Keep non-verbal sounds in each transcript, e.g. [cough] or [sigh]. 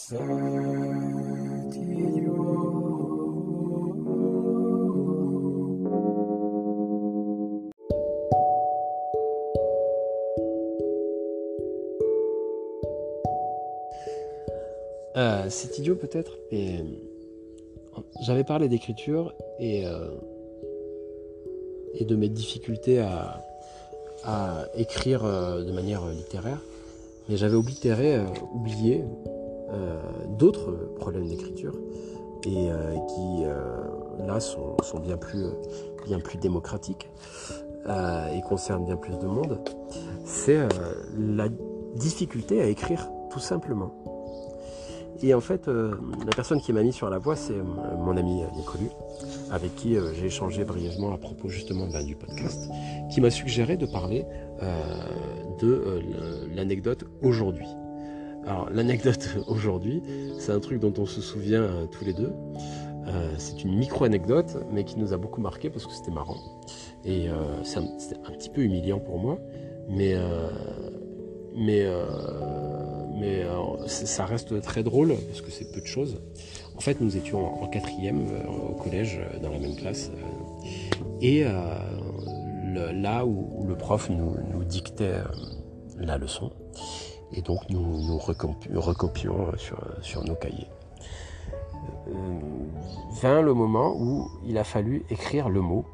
Euh, c'est idiot peut-être, mais j'avais parlé d'écriture et, euh, et de mes difficultés à, écrire euh, de manière littéraire, mais j'avais oublié d'autres problèmes d'écriture et qui là sont, bien, plus, bien plus démocratiques et concernent bien plus de monde. C'est la difficulté à écrire tout simplement. Et en fait, euh, la personne qui m'a mis sur la voie, c'est euh, mon ami euh, Nicolu, avec qui j'ai échangé brièvement à propos justement ben, du podcast, qui m'a suggéré de parler de l'anecdote aujourd'hui. Alors l'anecdote aujourd'hui, c'est un truc dont on se souvient tous les deux. c'est une micro-anecdote, mais qui nous a beaucoup marqué parce que c'était marrant. Et c'était un, petit peu humiliant pour moi, mais, mais mais euh, ça reste très drôle parce que c'est peu de choses. En fait, nous étions en quatrième euh, au collège, euh, dans la même classe, et là où, le prof nous, dictait la leçon, et donc nous, nous recopions, sur, nos cahiers. vint le moment où il a fallu écrire le mot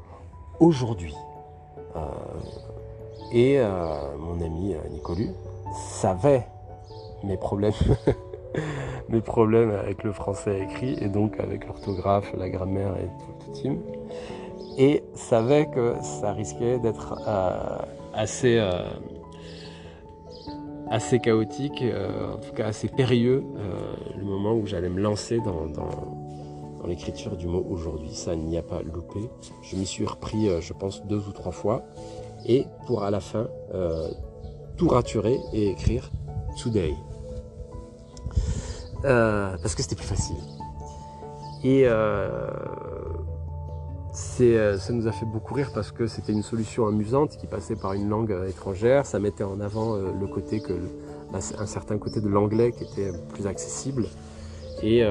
aujourd'hui. et mon ami Nicolu savait mes problèmes, [laughs] mes problèmes avec le français écrit et donc avec l'orthographe, la grammaire et tout le team. Et savait que ça risquait d'être euh, assez, euh, assez chaotique, euh, en tout cas assez périlleux, le moment où j'allais me lancer dans, l'écriture du mot aujourd'hui. Ça n'y a pas loupé. Je m'y suis repris, je pense, deux ou trois fois. Et pour à la fin, tout raturer et écrire today. Euh, parce que c'était plus facile. Et euh, euh, ça nous a fait beaucoup rire parce que c'était une solution amusante qui passait par une langue étrangère. Ça mettait en avant le côté que un certain côté de l'anglais qui était plus accessible. Et,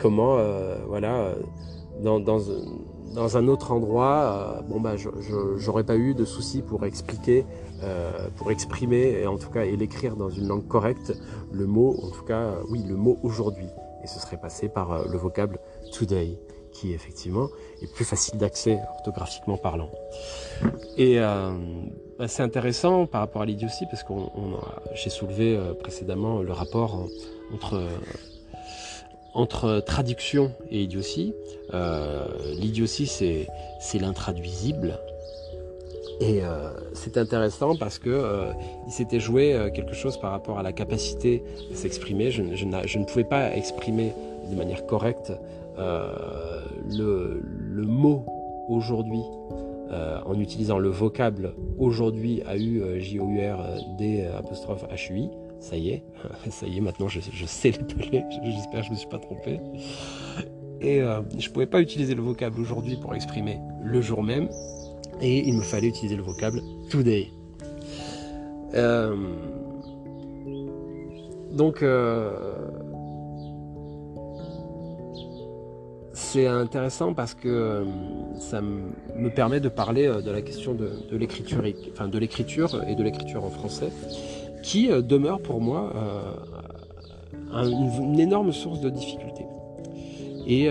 comment voilà dans, un autre endroit bon bah j'aurais pas eu de soucis pour expliquer euh, pour exprimer et en tout cas et l'écrire dans une langue correcte le mot en tout cas oui le mot aujourd'hui. Et ce serait passé par euh, le vocable today qui effectivement est plus facile d'accès orthographiquement parlant et euh, bah, c'est intéressant par rapport à l'idiotie parce qu'on j'ai soulevé précédemment le rapport entre traduction et idiotie. L'idiotie, c'est l'intraduisible, et euh, c'est intéressant parce que euh, il s'était joué euh, quelque chose par rapport à la capacité de s'exprimer. Je, ne pouvais pas exprimer de manière correcte le, mot aujourd'hui en utilisant le vocable aujourd'hui a eu J O U R D apostrophe H U I. Ça y est, [laughs] ça y est. Maintenant, je, sais l'épeler. [laughs] J'espère que je me suis pas trompé. Et je pouvais pas utiliser le vocable aujourd'hui pour exprimer le jour même et il me fallait utiliser le vocable today. Euh, donc euh, c'est intéressant parce que euh, ça me permet de parler de la question de, l'écriture, enfin de l'écriture et de l'écriture en français, qui demeure pour moi une, énorme source de difficulté. Et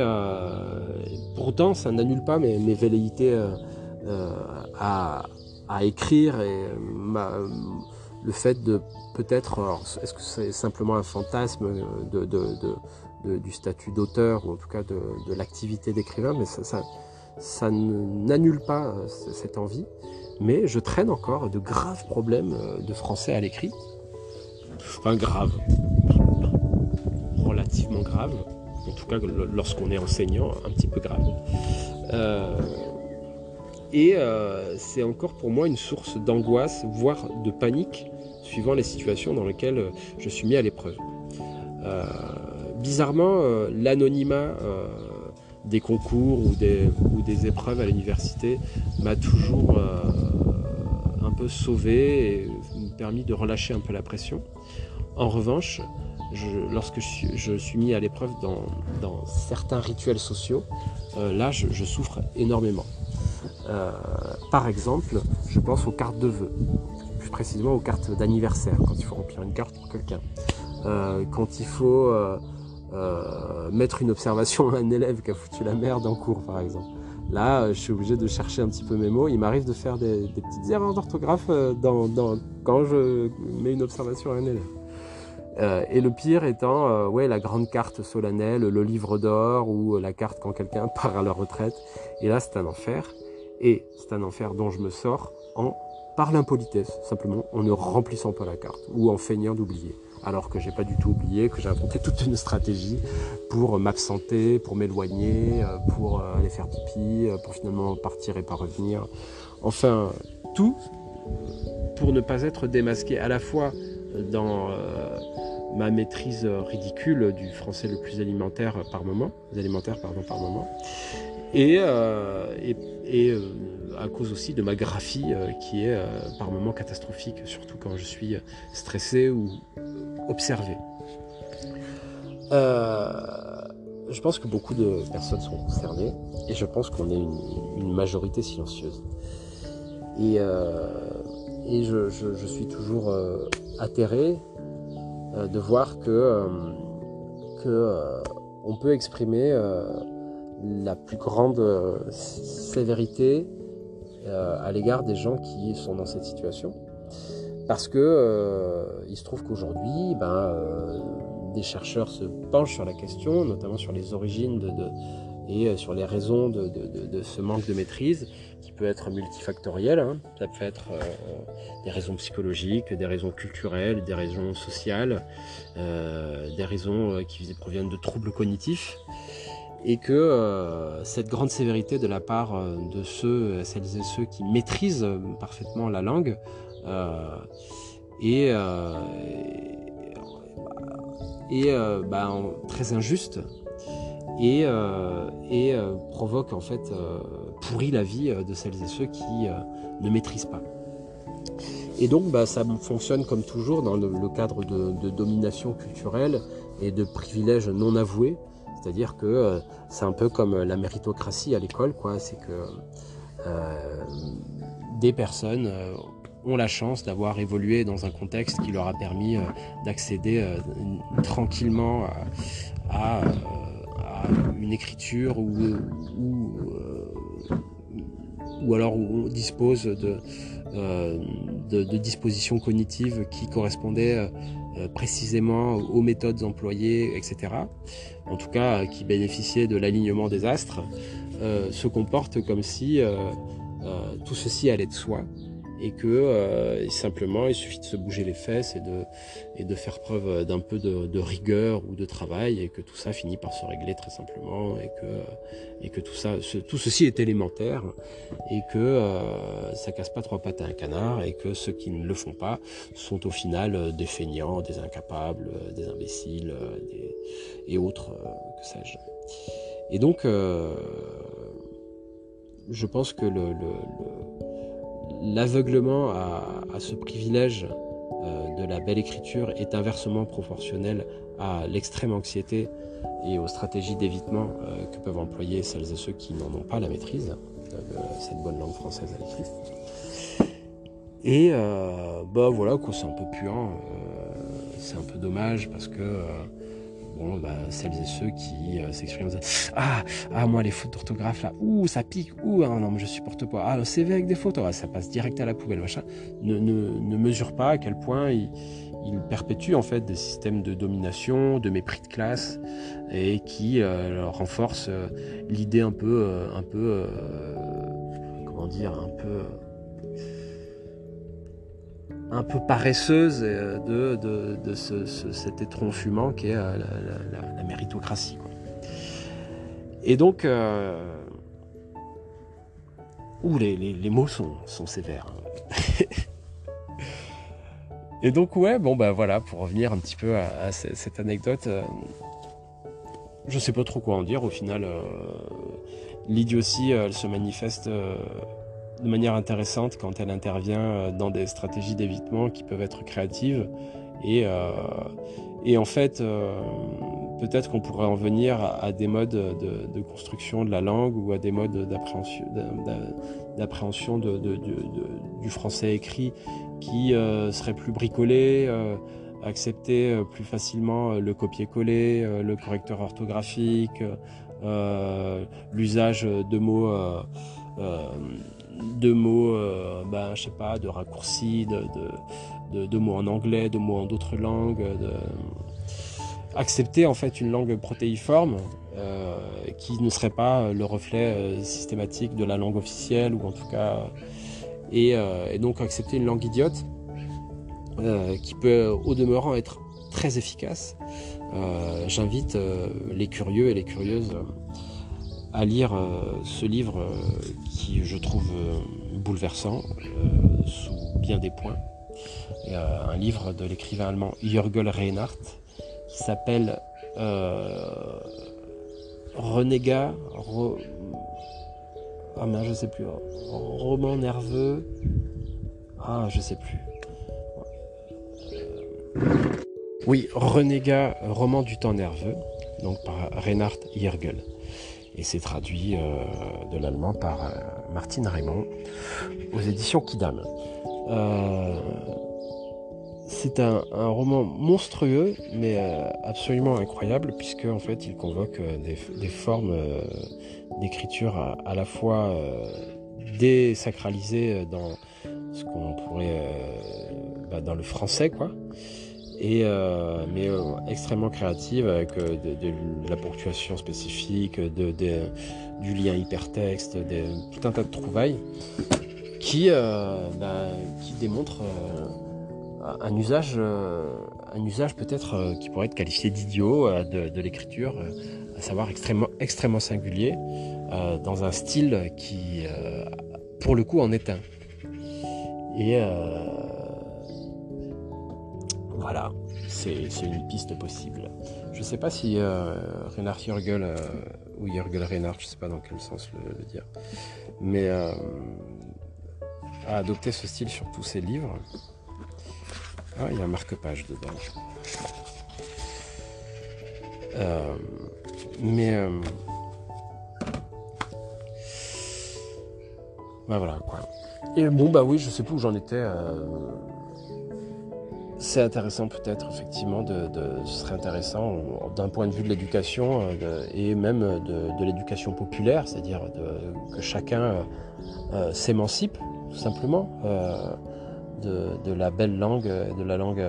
pourtant, ça n'annule pas mes, velléités euh, à, écrire et le fait de peut-être, est-ce que c'est simplement un fantasme de, du statut d'auteur ou en tout cas de, l'activité d'écrivain, mais ça, n'annule pas euh, cette envie. Mais je traîne encore de graves problèmes euh, de français à l'écrit. Enfin, grave. Relativement grave. En tout cas, lorsqu'on est enseignant, un petit peu grave. Et euh, c'est encore pour moi une source d'angoisse, voire de panique, suivant les situations dans lesquelles je suis mis à l'épreuve. Bizarrement, l'anonymat des concours ou des, épreuves à l'université m'a toujours un peu sauvé et permis de relâcher un peu la pression. En revanche, lorsque je suis, mis à l'épreuve dans, certains rituels sociaux, là je, souffre énormément. par exemple, je pense aux cartes de vœux, plus précisément aux cartes d'anniversaire, quand il faut remplir une carte pour quelqu'un. quand il faut mettre une observation à un élève qui a foutu la merde en cours, par exemple. Là, je suis obligé de chercher un petit peu mes mots. Il m'arrive de faire des, petites erreurs d'orthographe euh, quand je mets une observation à un élève. Euh, et le pire étant euh, ouais, la grande carte solennelle, le livre d'or ou la carte quand quelqu'un [laughs] part à la retraite. Et là, c'est un enfer. Et c'est un enfer dont je me sors en par l'impolitesse, simplement en ne remplissant pas la carte ou en feignant d'oublier alors que j'ai pas du tout oublié, que j'ai inventé toute une stratégie pour m'absenter, pour m'éloigner, euh, pour euh, aller faire pipi, euh, pour finalement partir et pas revenir. Enfin, tout pour ne pas être démasqué à la fois dans ma maîtrise ridicule du français le plus alimentaire par moment, alimentaires pardon par moment, et, à cause aussi de ma graphie qui est par moments catastrophique, surtout quand je suis stressé ou observer. Euh, je pense que beaucoup de personnes sont concernées et je pense qu'on est une, majorité silencieuse. Et, euh, je, suis toujours euh, atterré de voir que, que on peut exprimer la plus grande sévérité à l'égard des gens qui sont dans cette situation parce que euh, il se trouve qu'aujourd'hui, ben, euh, des chercheurs se penchent sur la question, notamment sur les origines de, et euh, sur les raisons de, ce manque de maîtrise, qui peut être multifactoriel. Hein. Ça peut être des raisons psychologiques, des raisons culturelles, des raisons sociales, des raisons qui proviennent de troubles cognitifs et que cette grande sévérité de la part de ceux, celles et ceux qui maîtrisent parfaitement la langue euh, euh, euh, bah, très injuste et, provoque en fait pourrit la vie de celles et ceux qui ne maîtrisent pas. Et donc bah, ça fonctionne comme toujours dans le, cadre de, domination culturelle et de privilèges non avoués. C'est-à-dire que c'est un peu comme la méritocratie à l'école. C'est que des personnes ont la chance d'avoir évolué dans un contexte qui leur a permis euh, d'accéder euh, tranquillement à, une écriture ou, ou, euh, ou alors on dispose de, de, dispositions cognitives qui correspondaient précisément aux méthodes employées, etc. En tout cas, qui bénéficiaient de l'alignement des astres, se comportent comme si tout ceci allait de soi et que euh, simplement il suffit de se bouger les fesses et de, et de faire preuve d'un peu de, rigueur ou de travail et que tout ça finit par se régler très simplement et que, et que tout, ça, tout ceci est élémentaire et que euh, ça casse pas trois pattes à un canard et que ceux qui ne le font pas sont au final des feignants, des incapables, des imbéciles et autres, que sais-je. Et donc, euh, je pense que le l'aveuglement à, ce privilège euh, de la belle écriture est inversement proportionnel à l'extrême anxiété et aux stratégies d'évitement euh, que peuvent employer celles et ceux qui n'en ont pas la maîtrise de cette bonne langue française à l'écrit. Et euh, bah voilà c'est un peu puant, c'est un peu dommage parce que bah, celles et ceux qui euh, s'expriment ah, ah, moi, les fautes d'orthographe, là, ouh, ça pique, ouh, ah, non, mais je supporte pas. Ah, le CV avec des fautes, ça passe direct à la poubelle, machin. Ne, ne, mesure pas à quel point il, il, perpétue, en fait, des systèmes de domination, de mépris de classe, et qui euh, renforce euh, l'idée un peu, un peu, comment dire, un peu un peu paresseuse euh, de, de, cet étron fumant qui est euh, la, méritocratie. Et donc, euh, ouh, les, mots sont, sévères. Hein. [laughs] Et donc, ouais, bon, bah voilà, pour revenir un petit peu à, cette anecdote, je sais pas trop quoi en dire. Au final, l'idiotie, elle se manifeste de manière intéressante quand elle intervient euh, dans des stratégies d'évitement qui peuvent être créatives. Et, euh, Et en fait, peut-être qu'on pourrait en venir à, des modes de, construction de la langue ou à des modes d'appréhension du français écrit qui seraient plus bricolés, accepter plus facilement le copier-coller, le correcteur orthographique, l'usage de mots de mots, euh, ben, je sais pas, de raccourcis, de, de, mots en anglais, de mots en d'autres langues, accepter en fait une langue protéiforme euh, qui ne serait pas le reflet euh, systématique de la langue officielle ou en tout cas et, donc accepter une langue idiote qui peut au demeurant être très efficace. J'invite les curieux et les curieuses à lire ce livre qui je trouve euh, bouleversant euh, sous bien des points. Euh, un livre de l'écrivain allemand Jürgel Reinhardt qui s'appelle Renégat, ah mais je sais plus, roman nerveux, ah je sais plus. Oui, Renégat, roman du temps nerveux, donc par Reinhard Jürgel et c'est traduit euh, de l'allemand par euh, Martine Raymond aux éditions Kidam. Euh, c'est un, roman monstrueux, mais absolument incroyable, puisque en fait, il convoque des, formes d'écriture à, la fois désacralisées dans ce qu'on pourrait, bah, dans le français, quoi, euh, mais euh, extrêmement créative avec euh, de, la ponctuation spécifique, du lien hypertexte, tout un tas de trouvailles qui, bah, démontrent un usage, usage peut-être qui pourrait être qualifié d'idiot de, l'écriture, à savoir extrêmement, extrêmement singulier, dans un style qui, pour le coup, en est un. Et voilà, c'est une piste possible. Je ne sais pas si euh, Reinhard Jürgel euh, ou Jürgel Reinhard, je ne sais pas dans quel sens le, dire, mais euh, a adopté ce style sur tous ses livres. Ah, il y a un marque-page dedans. mais bah voilà quoi. Et bon bah oui, je sais plus où j'en étais c'est intéressant peut-être effectivement de, ce serait intéressant d'un point de vue de l'éducation euh, et même de, l'éducation populaire, c'est-à-dire que chacun euh, euh, s'émancipe tout simplement de, la belle langue, de la langue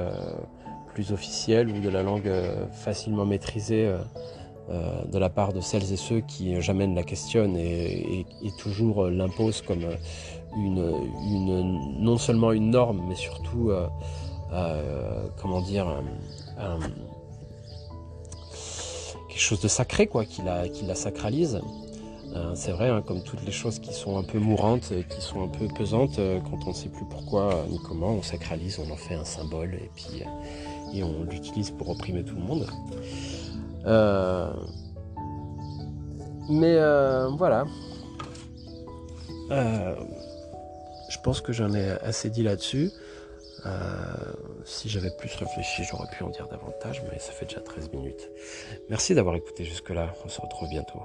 plus officielle ou de la langue facilement maîtrisée de la part de celles et ceux qui jamais ne la questionnent et, toujours l'imposent comme une, non seulement une norme mais surtout euh, comment dire, quelque chose de sacré, quoi, qui la, qui la sacralise. Euh, c'est vrai, hein, comme toutes les choses qui sont un peu mourantes qui sont un peu pesantes, euh, quand on ne sait plus pourquoi ni comment, on sacralise, on en fait un symbole et puis et on l'utilise pour opprimer tout le monde. mais voilà. je pense que j'en ai assez dit là-dessus. Euh, si j'avais plus réfléchi, j'aurais pu en dire davantage, mais ça fait déjà 13 minutes. Merci d'avoir écouté jusque-là. On se retrouve bientôt.